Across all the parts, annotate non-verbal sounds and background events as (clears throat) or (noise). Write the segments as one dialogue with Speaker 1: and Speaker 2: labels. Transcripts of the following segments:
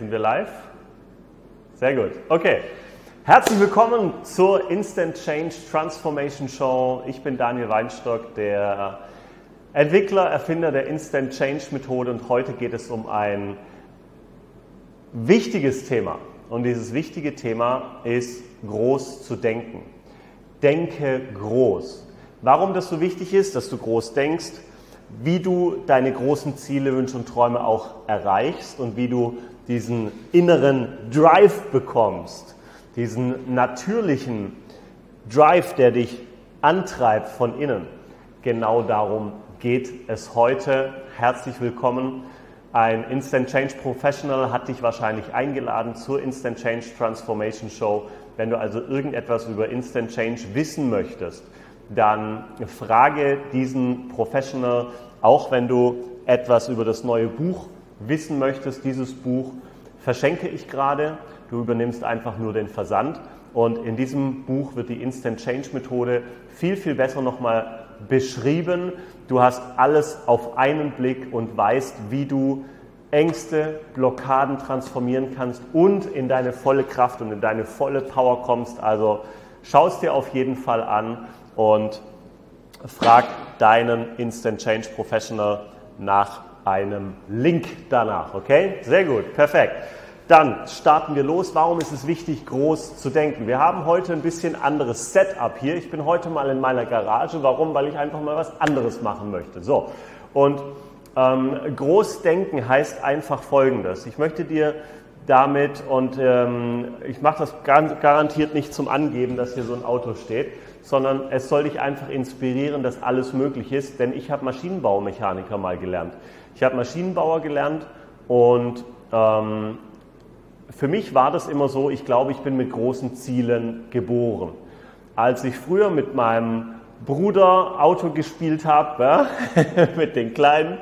Speaker 1: sind wir live? Sehr gut. Okay. Herzlich willkommen zur Instant Change Transformation Show. Ich bin Daniel Weinstock, der Entwickler, Erfinder der Instant Change Methode und heute geht es um ein wichtiges Thema. Und dieses wichtige Thema ist groß zu denken. Denke groß. Warum das so wichtig ist, dass du groß denkst, wie du deine großen Ziele, Wünsche und Träume auch erreichst und wie du diesen inneren Drive bekommst, diesen natürlichen Drive, der dich antreibt von innen. Genau darum geht es heute. Herzlich willkommen. Ein Instant Change Professional hat dich wahrscheinlich eingeladen zur Instant Change Transformation Show. Wenn du also irgendetwas über Instant Change wissen möchtest, dann frage diesen Professional, auch wenn du etwas über das neue Buch wissen möchtest. Dieses Buch verschenke ich gerade. Du übernimmst einfach nur den Versand. Und in diesem Buch wird die Instant Change Methode viel, viel besser nochmal beschrieben. Du hast alles auf einen Blick und weißt, wie du Ängste, Blockaden transformieren kannst und in deine volle Kraft und in deine volle Power kommst. Also schau es dir auf jeden Fall an und frag deinen Instant Change Professional nach einem Link danach. Okay? Sehr gut, perfekt. Dann starten wir los. Warum ist es wichtig, groß zu denken? Wir haben heute ein bisschen anderes Setup hier. Ich bin heute mal in meiner Garage. Warum? Weil ich einfach mal was anderes machen möchte. So. Und ähm, groß denken heißt einfach Folgendes. Ich möchte dir damit, und ähm, ich mache das garantiert nicht zum Angeben, dass hier so ein Auto steht, sondern es soll dich einfach inspirieren, dass alles möglich ist, denn ich habe Maschinenbaumechaniker mal gelernt. Ich habe Maschinenbauer gelernt und ähm, für mich war das immer so, ich glaube, ich bin mit großen Zielen geboren. Als ich früher mit meinem Bruder Auto gespielt habe, (laughs) ja, mit den Kleinen,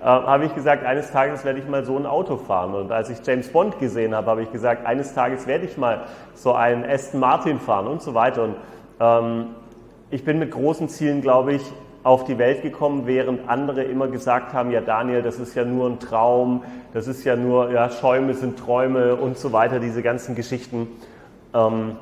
Speaker 1: äh, habe ich gesagt, eines Tages werde ich mal so ein Auto fahren. Und als ich James Bond gesehen habe, habe ich gesagt, eines Tages werde ich mal so einen Aston Martin fahren und so weiter. Und ähm, ich bin mit großen Zielen, glaube ich, auf die Welt gekommen, während andere immer gesagt haben, ja Daniel, das ist ja nur ein Traum, das ist ja nur, ja, Schäume sind Träume und so weiter, diese ganzen Geschichten. Ähm,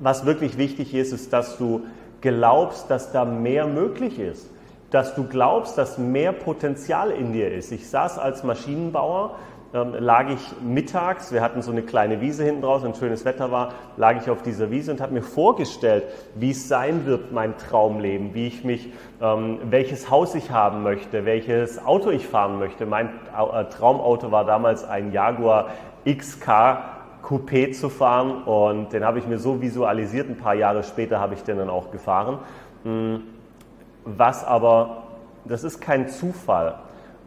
Speaker 1: was wirklich wichtig ist, ist, dass du glaubst, dass da mehr möglich ist, dass du glaubst, dass mehr Potenzial in dir ist. Ich saß als Maschinenbauer ähm, lag ich mittags, wir hatten so eine kleine Wiese hinten draußen, wenn schönes Wetter war, lag ich auf dieser Wiese und habe mir vorgestellt, wie es sein wird, mein Traumleben, wie ich mich, ähm, welches Haus ich haben möchte, welches Auto ich fahren möchte. Mein äh, Traumauto war damals ein Jaguar XK Coupé zu fahren und den habe ich mir so visualisiert. Ein paar Jahre später habe ich den dann auch gefahren. Hm, was aber, das ist kein Zufall.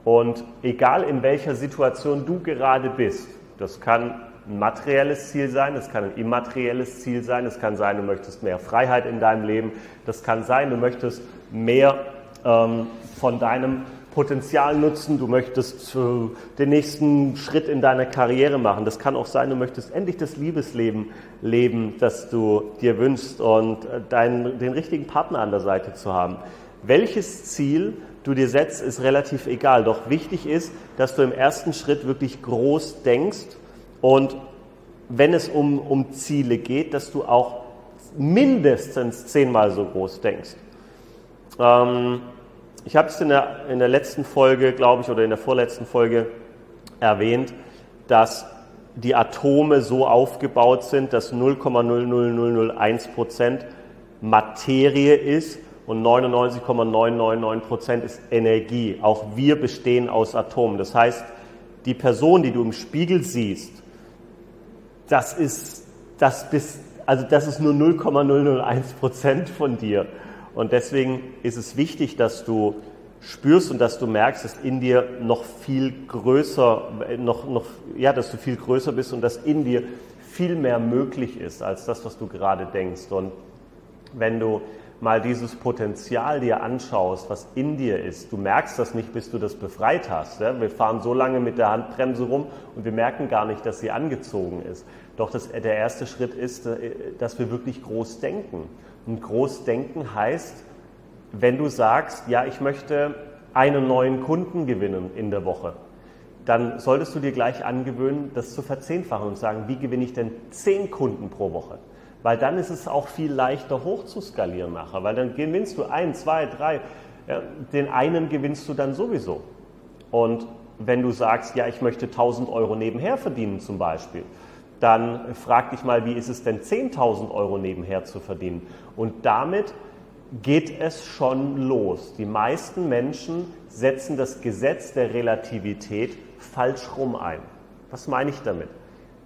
Speaker 1: Und egal in welcher Situation du gerade bist, das kann ein materielles Ziel sein, das kann ein immaterielles Ziel sein, es kann sein, du möchtest mehr Freiheit in deinem Leben, das kann sein, du möchtest mehr ähm, von deinem Potenzial nutzen, du möchtest äh, den nächsten Schritt in deiner Karriere machen. Das kann auch sein, du möchtest endlich das Liebesleben leben, das du dir wünschst und äh, deinen, den richtigen Partner an der Seite zu haben. Welches Ziel du dir setzt, ist relativ egal. Doch wichtig ist, dass du im ersten Schritt wirklich groß denkst und wenn es um, um Ziele geht, dass du auch mindestens zehnmal so groß denkst. Ähm, ich habe es in der, in der letzten Folge, glaube ich, oder in der vorletzten Folge erwähnt, dass die Atome so aufgebaut sind, dass 0,00001 Prozent Materie ist und 99,999 Prozent ist Energie. Auch wir bestehen aus Atomen. Das heißt, die Person, die du im Spiegel siehst, das ist, das bist, also das ist nur 0,001 Prozent von dir. Und deswegen ist es wichtig, dass du spürst und dass du merkst, dass in dir noch viel größer, noch, noch, ja, dass du viel größer bist und dass in dir viel mehr möglich ist als das, was du gerade denkst. Und wenn du mal dieses Potenzial dir anschaust, was in dir ist, du merkst das nicht, bis du das befreit hast. Ja? Wir fahren so lange mit der Handbremse rum und wir merken gar nicht, dass sie angezogen ist. Doch das, der erste Schritt ist, äh, dass wir wirklich groß denken. Und groß denken heißt, wenn du sagst, ja, ich möchte einen neuen Kunden gewinnen in der Woche, dann solltest du dir gleich angewöhnen, das zu verzehnfachen und sagen, wie gewinne ich denn zehn Kunden pro Woche? Weil dann ist es auch viel leichter hoch zu skalieren nachher, weil dann gewinnst du ein, zwei, drei, ja, den einen gewinnst du dann sowieso. Und wenn du sagst, ja, ich möchte 1000 Euro nebenher verdienen zum Beispiel, dann frag dich mal, wie ist es denn 10.000 Euro nebenher zu verdienen? Und damit geht es schon los. Die meisten Menschen setzen das Gesetz der Relativität falsch rum ein. Was meine ich damit?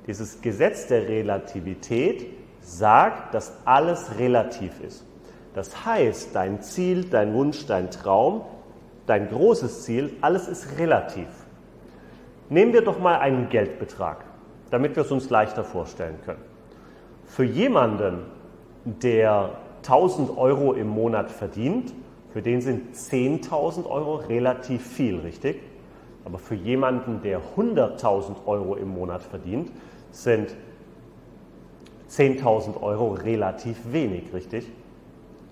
Speaker 1: Dieses Gesetz der Relativität sagt, dass alles relativ ist. Das heißt, dein Ziel, dein Wunsch, dein Traum, dein großes Ziel, alles ist relativ. Nehmen wir doch mal einen Geldbetrag, damit wir es uns leichter vorstellen können. Für jemanden, der 1000 Euro im Monat verdient, für den sind 10.000 Euro relativ viel, richtig? Aber für jemanden, der 100.000 Euro im Monat verdient, sind 10.000 Euro relativ wenig, richtig?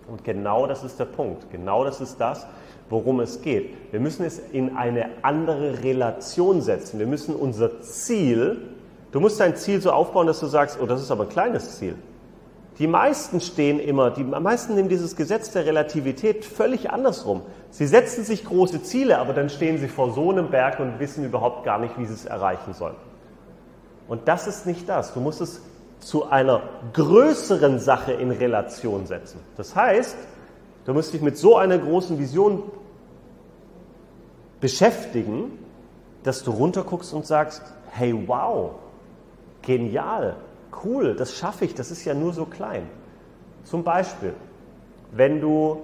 Speaker 1: Und genau das ist der Punkt. Genau das ist das, worum es geht. Wir müssen es in eine andere Relation setzen. Wir müssen unser Ziel, du musst dein Ziel so aufbauen, dass du sagst, oh, das ist aber ein kleines Ziel. Die meisten stehen immer, die meisten nehmen dieses Gesetz der Relativität völlig andersrum. Sie setzen sich große Ziele, aber dann stehen sie vor so einem Berg und wissen überhaupt gar nicht, wie sie es erreichen sollen. Und das ist nicht das. Du musst es zu einer größeren Sache in Relation setzen. Das heißt, du musst dich mit so einer großen Vision beschäftigen, dass du runterguckst und sagst, hey wow, genial, cool, das schaffe ich, das ist ja nur so klein. Zum Beispiel, wenn du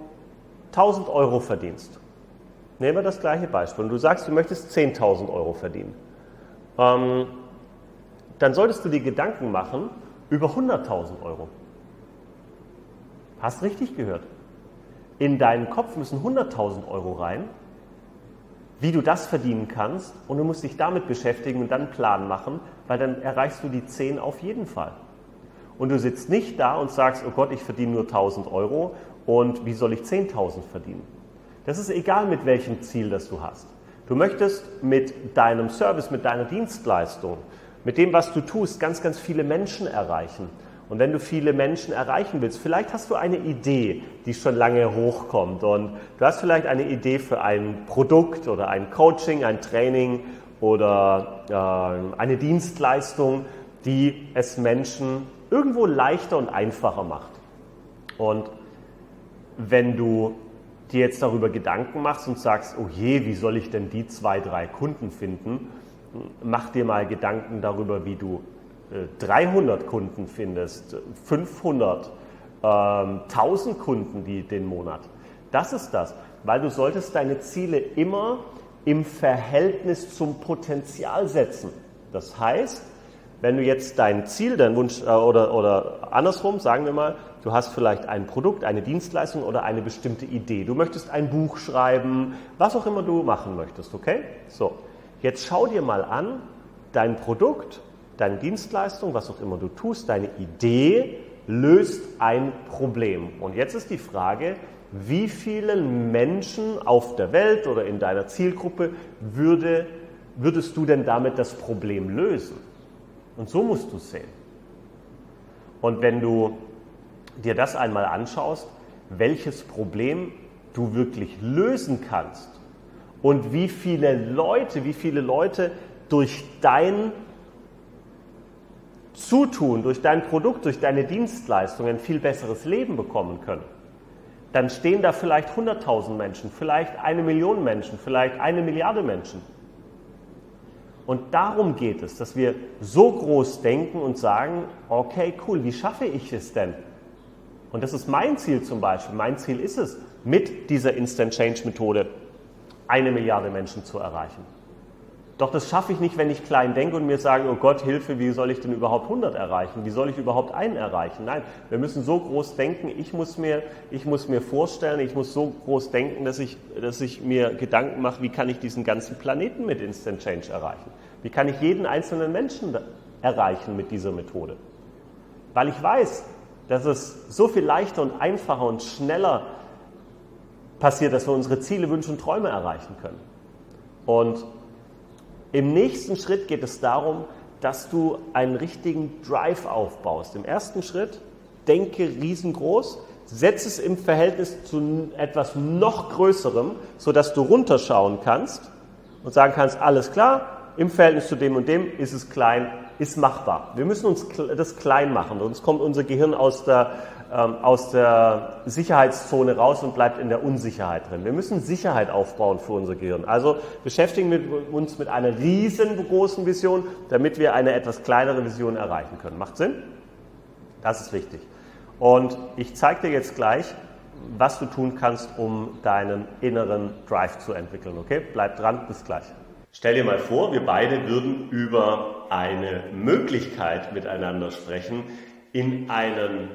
Speaker 1: 1000 Euro verdienst, nehmen wir das gleiche Beispiel, und du sagst, du möchtest 10.000 Euro verdienen, ähm, dann solltest du dir Gedanken machen über 100.000 Euro. Hast richtig gehört. In deinen Kopf müssen 100.000 Euro rein, wie du das verdienen kannst und du musst dich damit beschäftigen und dann einen Plan machen, weil dann erreichst du die 10 auf jeden Fall. Und du sitzt nicht da und sagst, oh Gott, ich verdiene nur 1000 Euro und wie soll ich 10.000 verdienen? Das ist egal, mit welchem Ziel das du hast. Du möchtest mit deinem Service, mit deiner Dienstleistung, mit dem, was du tust, ganz, ganz viele Menschen erreichen. Und wenn du viele Menschen erreichen willst, vielleicht hast du eine Idee, die schon lange hochkommt und du hast vielleicht eine Idee für ein Produkt oder ein Coaching, ein Training oder äh, eine Dienstleistung, die es Menschen irgendwo leichter und einfacher macht. Und wenn du dir jetzt darüber Gedanken machst und sagst, oh je, wie soll ich denn die zwei, drei Kunden finden, mach dir mal Gedanken darüber, wie du 300 äh, Kunden findest, 500, 1000 ähm, Kunden die, den Monat. Das ist das, weil du solltest deine Ziele immer im Verhältnis zum Potenzial setzen. Das heißt, wenn du jetzt dein Ziel, dein Wunsch äh, oder, oder andersrum, sagen wir mal, du hast vielleicht ein Produkt, eine Dienstleistung oder eine bestimmte Idee. Du möchtest ein Buch schreiben, was auch immer du machen möchtest, okay? So, jetzt schau dir mal an, dein Produkt deine Dienstleistung, was auch immer du tust, deine Idee löst ein Problem. Und jetzt ist die Frage, wie vielen Menschen auf der Welt oder in deiner Zielgruppe würde, würdest du denn damit das Problem lösen? Und so musst du es sehen. Und wenn du dir das einmal anschaust, welches Problem du wirklich lösen kannst und wie viele Leute, wie viele Leute durch dein Zutun, durch dein Produkt, durch deine Dienstleistung ein viel besseres Leben bekommen können, dann stehen da vielleicht 100.000 Menschen, vielleicht eine Million Menschen, vielleicht eine Milliarde Menschen. Und darum geht es, dass wir so groß denken und sagen, okay, cool, wie schaffe ich es denn? Und das ist mein Ziel zum Beispiel. Mein Ziel ist es, mit dieser Instant Change Methode eine Milliarde Menschen zu erreichen. Doch das schaffe ich nicht, wenn ich klein denke und mir sage, oh Gott, Hilfe, wie soll ich denn überhaupt 100 erreichen? Wie soll ich überhaupt einen erreichen? Nein, wir müssen so groß denken, ich muss mir, ich muss mir vorstellen, ich muss so groß denken, dass ich, dass ich mir Gedanken mache, wie kann ich diesen ganzen Planeten mit Instant Change erreichen? Wie kann ich jeden einzelnen Menschen erreichen mit dieser Methode? Weil ich weiß, dass es so viel leichter und einfacher und schneller passiert, dass wir unsere Ziele, Wünsche und Träume erreichen können. Und Im nächsten Schritt geht es darum, dass du einen richtigen Drive aufbaust. Im ersten Schritt denke riesengroß, setze es im Verhältnis zu etwas noch Größerem, sodass du runterschauen kannst und sagen kannst, alles klar, im Verhältnis zu dem und dem ist es klein, ist machbar. Wir müssen uns das klein machen, sonst kommt unser Gehirn aus der, aus der Sicherheitszone raus und bleibt in der Unsicherheit drin. Wir müssen Sicherheit aufbauen für unser Gehirn. Also beschäftigen wir uns mit einer riesengroßen Vision, damit wir eine etwas kleinere Vision erreichen können. Macht Sinn? Das ist wichtig. Und ich zeige dir jetzt gleich, was du tun kannst, um deinen inneren Drive zu entwickeln. Okay? Bleib dran, bis gleich. Stell dir mal vor, wir beide würden über eine Möglichkeit miteinander sprechen, in einen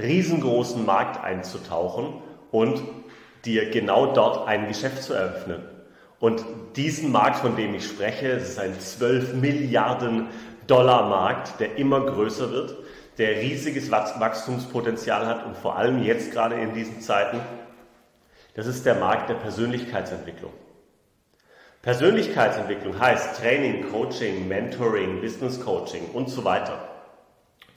Speaker 1: riesengroßen Markt einzutauchen und dir genau dort ein Geschäft zu eröffnen. Und diesen Markt, von dem ich spreche, es ist ein 12 Milliarden Dollar Markt, der immer größer wird der riesiges Wachstumspotenzial hat und vor allem jetzt gerade in diesen Zeiten, das ist der Markt der Persönlichkeitsentwicklung. Persönlichkeitsentwicklung heißt Training, Coaching, Mentoring, Business Coaching und so weiter.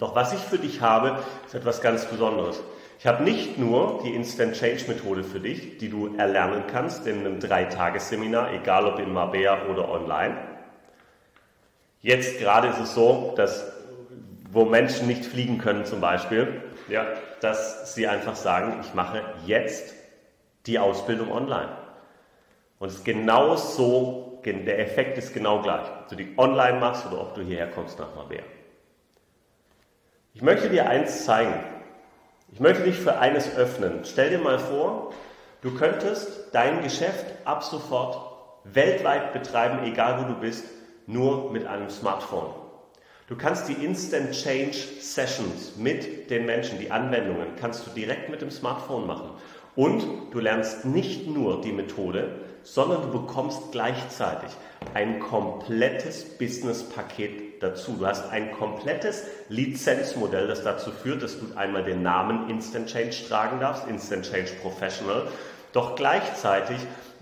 Speaker 1: Doch was ich für dich habe, ist etwas ganz Besonderes. Ich habe nicht nur die Instant Change Methode für dich, die du erlernen kannst in einem Dreitagesseminar, egal ob in Marbella oder online. Jetzt gerade ist es so, dass wo Menschen nicht fliegen können zum Beispiel, ja, dass sie einfach sagen, ich mache jetzt die Ausbildung online. Und es ist genau so, der Effekt ist genau gleich. Ob du die online machst oder ob du hierher kommst nach Marbella. Ich möchte dir eins zeigen. Ich möchte dich für eines öffnen. Stell dir mal vor, du könntest dein Geschäft ab sofort weltweit betreiben, egal wo du bist, nur mit einem Smartphone. Du kannst die Instant Change Sessions mit den Menschen, die Anwendungen, kannst du direkt mit dem Smartphone machen. Und du lernst nicht nur die Methode, sondern du bekommst gleichzeitig ein komplettes Business-Paket dazu. Du hast ein komplettes Lizenzmodell, das dazu führt, dass du einmal den Namen Instant Change tragen darfst, Instant Change Professional, doch gleichzeitig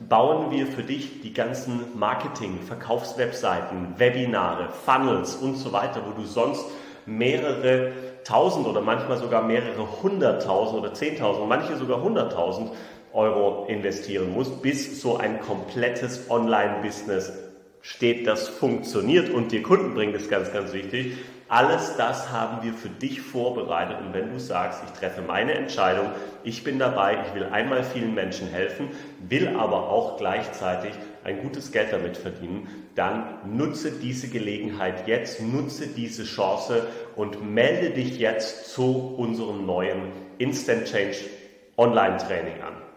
Speaker 1: bauen wir für dich die ganzen Marketing, Verkaufswebseiten, Webinare, Funnels und so weiter, wo du sonst mehrere tausend oder manchmal sogar mehrere hunderttausend oder zehntausend, manche sogar hunderttausend Euro investieren musst, bis so ein komplettes Online-Business steht, das funktioniert und dir Kunden bringt, ist ganz, ganz wichtig. Alles das haben wir für dich vorbereitet. Und wenn du sagst, ich treffe meine Entscheidung, ich bin dabei, ich will einmal vielen Menschen helfen, will aber auch gleichzeitig ein gutes Geld damit verdienen, dann nutze diese Gelegenheit jetzt, nutze diese Chance und melde dich jetzt zu unserem neuen Instant Change Online Training an.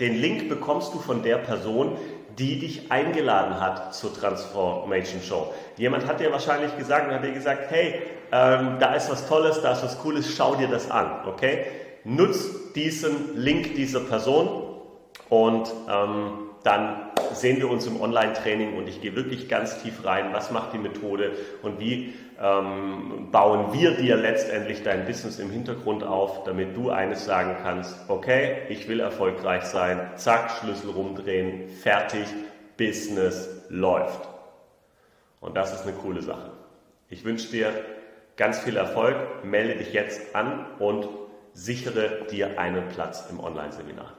Speaker 1: Den Link bekommst du von der Person, die dich eingeladen hat zur Transformation Show. Jemand hat dir wahrscheinlich gesagt und hat dir gesagt, hey, ähm, da ist was Tolles, da ist was Cooles, schau dir das an, okay? Nutz diesen Link dieser Person und ähm, dann sehen wir uns im Online-Training und ich gehe wirklich ganz tief rein, was macht die Methode und wie ähm, bauen wir dir letztendlich dein Business im Hintergrund auf, damit du eines sagen kannst, okay, ich will erfolgreich sein, zack, Schlüssel rumdrehen, fertig, Business läuft. Und das ist eine coole Sache. Ich wünsche dir ganz viel Erfolg, melde dich jetzt an und sichere dir einen Platz im Online-Seminar.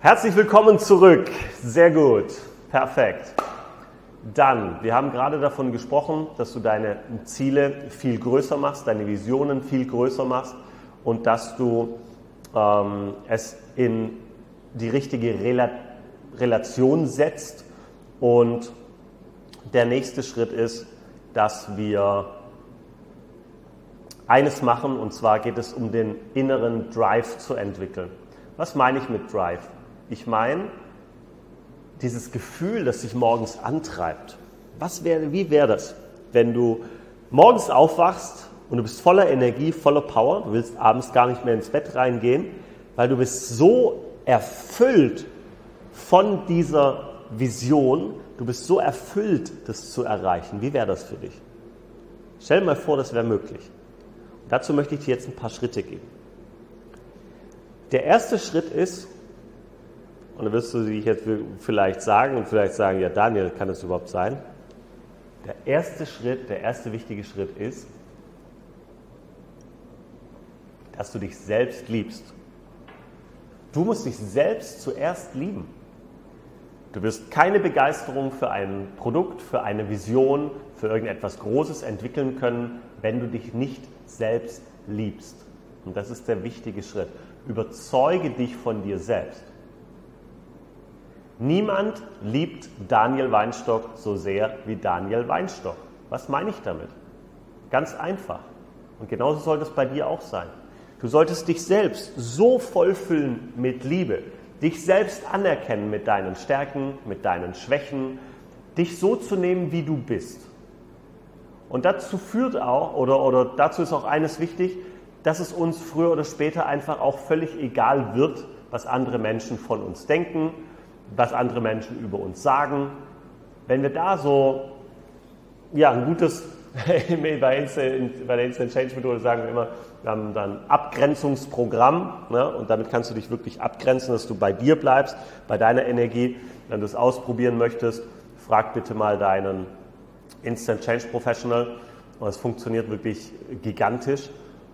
Speaker 1: Herzlich willkommen zurück. Sehr gut. Perfekt. Dann, wir haben gerade davon gesprochen, dass du deine Ziele viel größer machst, deine Visionen viel größer machst und dass du ähm, es in die richtige Rela Relation setzt. Und der nächste Schritt ist, dass wir eines machen, und zwar geht es um den inneren Drive zu entwickeln. Was meine ich mit Drive? Ich meine, dieses Gefühl, das dich morgens antreibt. Was wäre, wie wäre das, wenn du morgens aufwachst und du bist voller Energie, voller Power, du willst abends gar nicht mehr ins Bett reingehen, weil du bist so erfüllt von dieser Vision, du bist so erfüllt, das zu erreichen. Wie wäre das für dich? Stell dir mal vor, das wäre möglich. Und dazu möchte ich dir jetzt ein paar Schritte geben. Der erste Schritt ist, und dann wirst du dich jetzt vielleicht sagen und vielleicht sagen, ja Daniel, kann das überhaupt sein? Der erste Schritt, der erste wichtige Schritt ist, dass du dich selbst liebst. Du musst dich selbst zuerst lieben. Du wirst keine Begeisterung für ein Produkt, für eine Vision, für irgendetwas Großes entwickeln können, wenn du dich nicht selbst liebst. Und das ist der wichtige Schritt. Überzeuge dich von dir selbst. Niemand liebt Daniel Weinstock so sehr wie Daniel Weinstock. Was meine ich damit? Ganz einfach. Und genauso soll das bei dir auch sein. Du solltest dich selbst so vollfüllen mit Liebe, dich selbst anerkennen mit deinen Stärken, mit deinen Schwächen, dich so zu nehmen, wie du bist. Und dazu führt auch, oder, oder dazu ist auch eines wichtig, dass es uns früher oder später einfach auch völlig egal wird, was andere Menschen von uns denken, was andere Menschen über uns sagen. Wenn wir da so ja, ein gutes, bei, Instant, bei der Instant Change Methode sagen wir immer, wir haben dann Abgrenzungsprogramm ne, und damit kannst du dich wirklich abgrenzen, dass du bei dir bleibst, bei deiner Energie. Wenn du es ausprobieren möchtest, frag bitte mal deinen Instant Change Professional. Und es funktioniert wirklich gigantisch.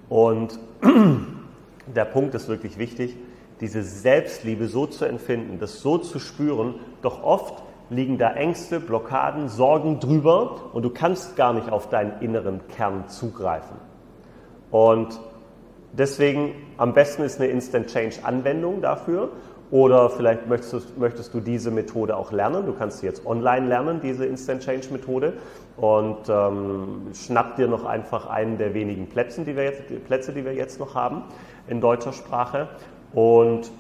Speaker 1: Und (clears throat) der Punkt ist wirklich wichtig, diese Selbstliebe so zu empfinden, das so zu spüren. Doch oft liegen da Ängste, Blockaden, Sorgen drüber und du kannst gar nicht auf deinen inneren Kern zugreifen. Und deswegen am besten ist eine Instant Change Anwendung dafür. Oder vielleicht möchtest du, möchtest du, diese Methode auch lernen. Du kannst sie jetzt online lernen, diese Instant Change Methode. Und ähm, schnapp dir noch einfach einen der wenigen Plätze die, wir jetzt, Plätze, die wir jetzt noch haben in deutscher Sprache. Und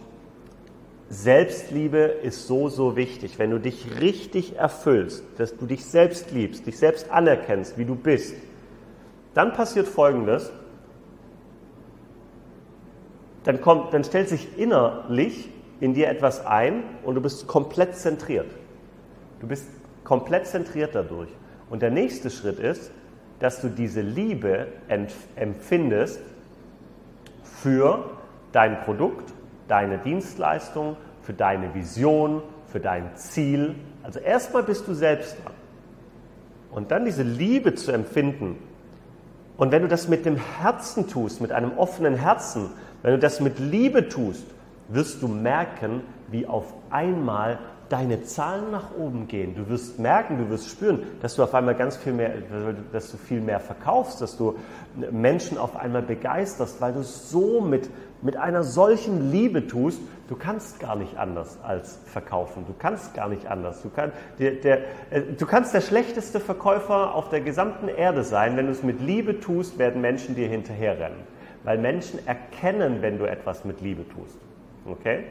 Speaker 1: Selbstliebe ist so, so wichtig. Wenn du dich richtig erfüllst, dass du dich selbst liebst, dich selbst anerkennst, wie du bist, dann passiert Folgendes. Dann, kommt, dann stellt sich innerlich in dir etwas ein und du bist komplett zentriert. Du bist komplett zentriert dadurch. Und der nächste Schritt ist, dass du diese Liebe empfindest für dein Produkt, deine Dienstleistung, für deine Vision, für dein Ziel. Also erstmal bist du selbst dran. Und dann diese Liebe zu empfinden. Und wenn du das mit dem Herzen tust, mit einem offenen Herzen, wenn du das mit Liebe tust, wirst du merken, wie auf einmal deine Zahlen nach oben gehen. Du wirst merken, du wirst spüren, dass du auf einmal ganz viel mehr, dass du viel mehr verkaufst, dass du Menschen auf einmal begeisterst, weil du so mit, mit einer solchen Liebe tust, du kannst gar nicht anders als verkaufen. Du kannst gar nicht anders. Du, kann, der, der, äh, du kannst der schlechteste Verkäufer auf der gesamten Erde sein. Wenn du es mit Liebe tust, werden Menschen dir hinterherrennen. Weil Menschen erkennen, wenn du etwas mit Liebe tust. Okay?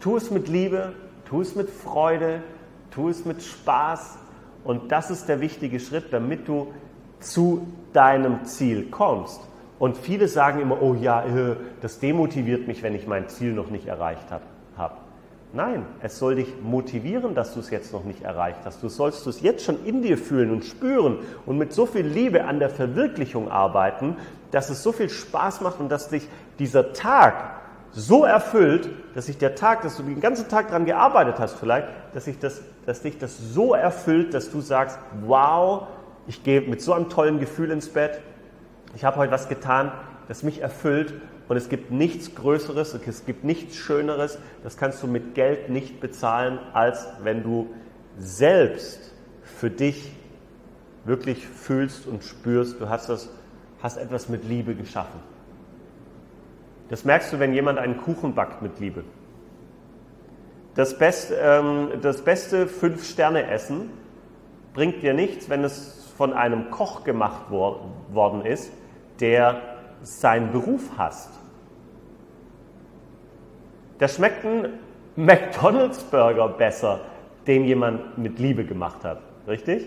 Speaker 1: Tu es mit Liebe, tu es mit Freude, tu es mit Spaß. Und das ist der wichtige Schritt, damit du zu deinem Ziel kommst. Und viele sagen immer, oh ja, äh, das demotiviert mich, wenn ich mein Ziel noch nicht erreicht habe. Nein, es soll dich motivieren, dass du es jetzt noch nicht erreicht hast. Du sollst es jetzt schon in dir fühlen und spüren und mit so viel Liebe an der Verwirklichung arbeiten, dass es so viel Spaß macht und dass dich dieser Tag so erfüllt, dass sich der Tag, dass du den ganzen Tag daran gearbeitet hast vielleicht, dass, sich das, dass dich das so erfüllt, dass du sagst, wow, ich gehe mit so einem tollen Gefühl ins Bett, ich habe heute was getan, das mich erfüllt und es gibt nichts Größeres, es gibt nichts Schöneres, das kannst du mit Geld nicht bezahlen, als wenn du selbst für dich wirklich fühlst und spürst, du hast, das, hast etwas mit Liebe geschaffen. Das merkst du, wenn jemand einen Kuchen backt mit Liebe. Das, Best, ähm, das beste Fünf-Sterne-Essen bringt dir nichts, wenn es von einem Koch gemacht wor worden ist, der seinen Beruf hasst. Da schmeckt ein McDonalds-Burger besser, den jemand mit Liebe gemacht hat. Richtig?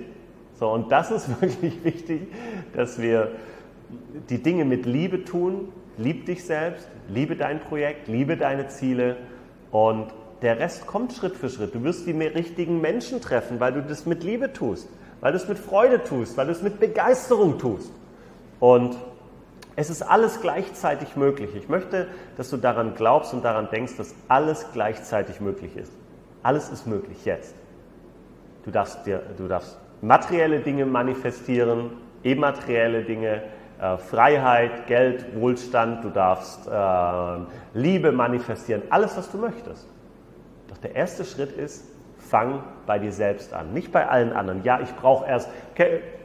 Speaker 1: So, und das ist (laughs) wirklich wichtig, dass wir die Dinge mit Liebe tun, lieb dich selbst, liebe dein Projekt, liebe deine Ziele und der Rest kommt Schritt für Schritt. Du wirst die richtigen Menschen treffen, weil du das mit Liebe tust, weil du es mit Freude tust, weil du es mit Begeisterung tust. Und es ist alles gleichzeitig möglich. Ich möchte, dass du daran glaubst und daran denkst, dass alles gleichzeitig möglich ist. Alles ist möglich jetzt. Du darfst, dir, du darfst materielle Dinge manifestieren, immaterielle Dinge, äh, Freiheit, Geld, Wohlstand, du darfst äh, Liebe manifestieren, alles, was du möchtest. Doch der erste Schritt ist, fang bei dir selbst an, nicht bei allen anderen. Ja, ich brauche erst,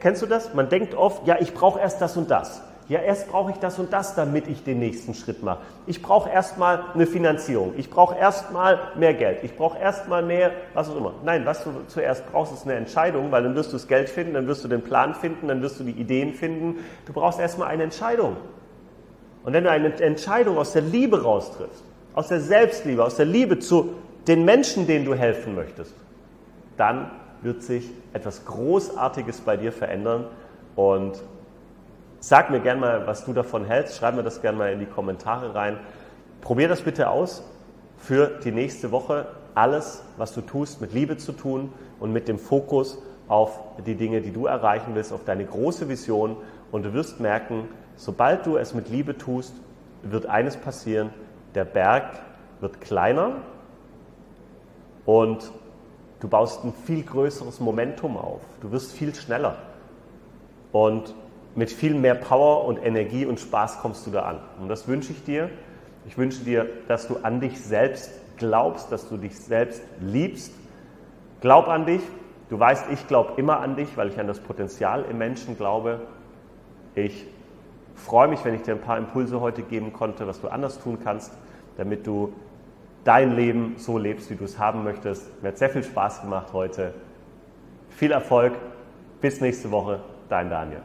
Speaker 1: kennst du das? Man denkt oft, ja, ich brauche erst das und das. Ja, erst brauche ich das und das, damit ich den nächsten Schritt mache. Ich brauche erstmal eine Finanzierung. Ich brauche erstmal mehr Geld. Ich brauche erstmal mehr, was auch immer. Nein, was du zuerst brauchst, ist eine Entscheidung, weil dann wirst du das Geld finden, dann wirst du den Plan finden, dann wirst du die Ideen finden. Du brauchst erstmal eine Entscheidung. Und wenn du eine Entscheidung aus der Liebe raustriffst, aus der Selbstliebe, aus der Liebe zu den Menschen, denen du helfen möchtest, dann wird sich etwas Großartiges bei dir verändern und Sag mir gerne mal, was du davon hältst. Schreib mir das gerne mal in die Kommentare rein. Probier das bitte aus für die nächste Woche. Alles, was du tust, mit Liebe zu tun und mit dem Fokus auf die Dinge, die du erreichen willst, auf deine große Vision. Und du wirst merken, sobald du es mit Liebe tust, wird eines passieren. Der Berg wird kleiner und du baust ein viel größeres Momentum auf. Du wirst viel schneller. Und mit viel mehr Power und Energie und Spaß kommst du da an. Und das wünsche ich dir. Ich wünsche dir, dass du an dich selbst glaubst, dass du dich selbst liebst. Glaub an dich. Du weißt, ich glaube immer an dich, weil ich an das Potenzial im Menschen glaube. Ich freue mich, wenn ich dir ein paar Impulse heute geben konnte, was du anders tun kannst, damit du dein Leben so lebst, wie du es haben möchtest. Mir hat sehr viel Spaß gemacht heute. Viel Erfolg. Bis nächste Woche. Dein Daniel.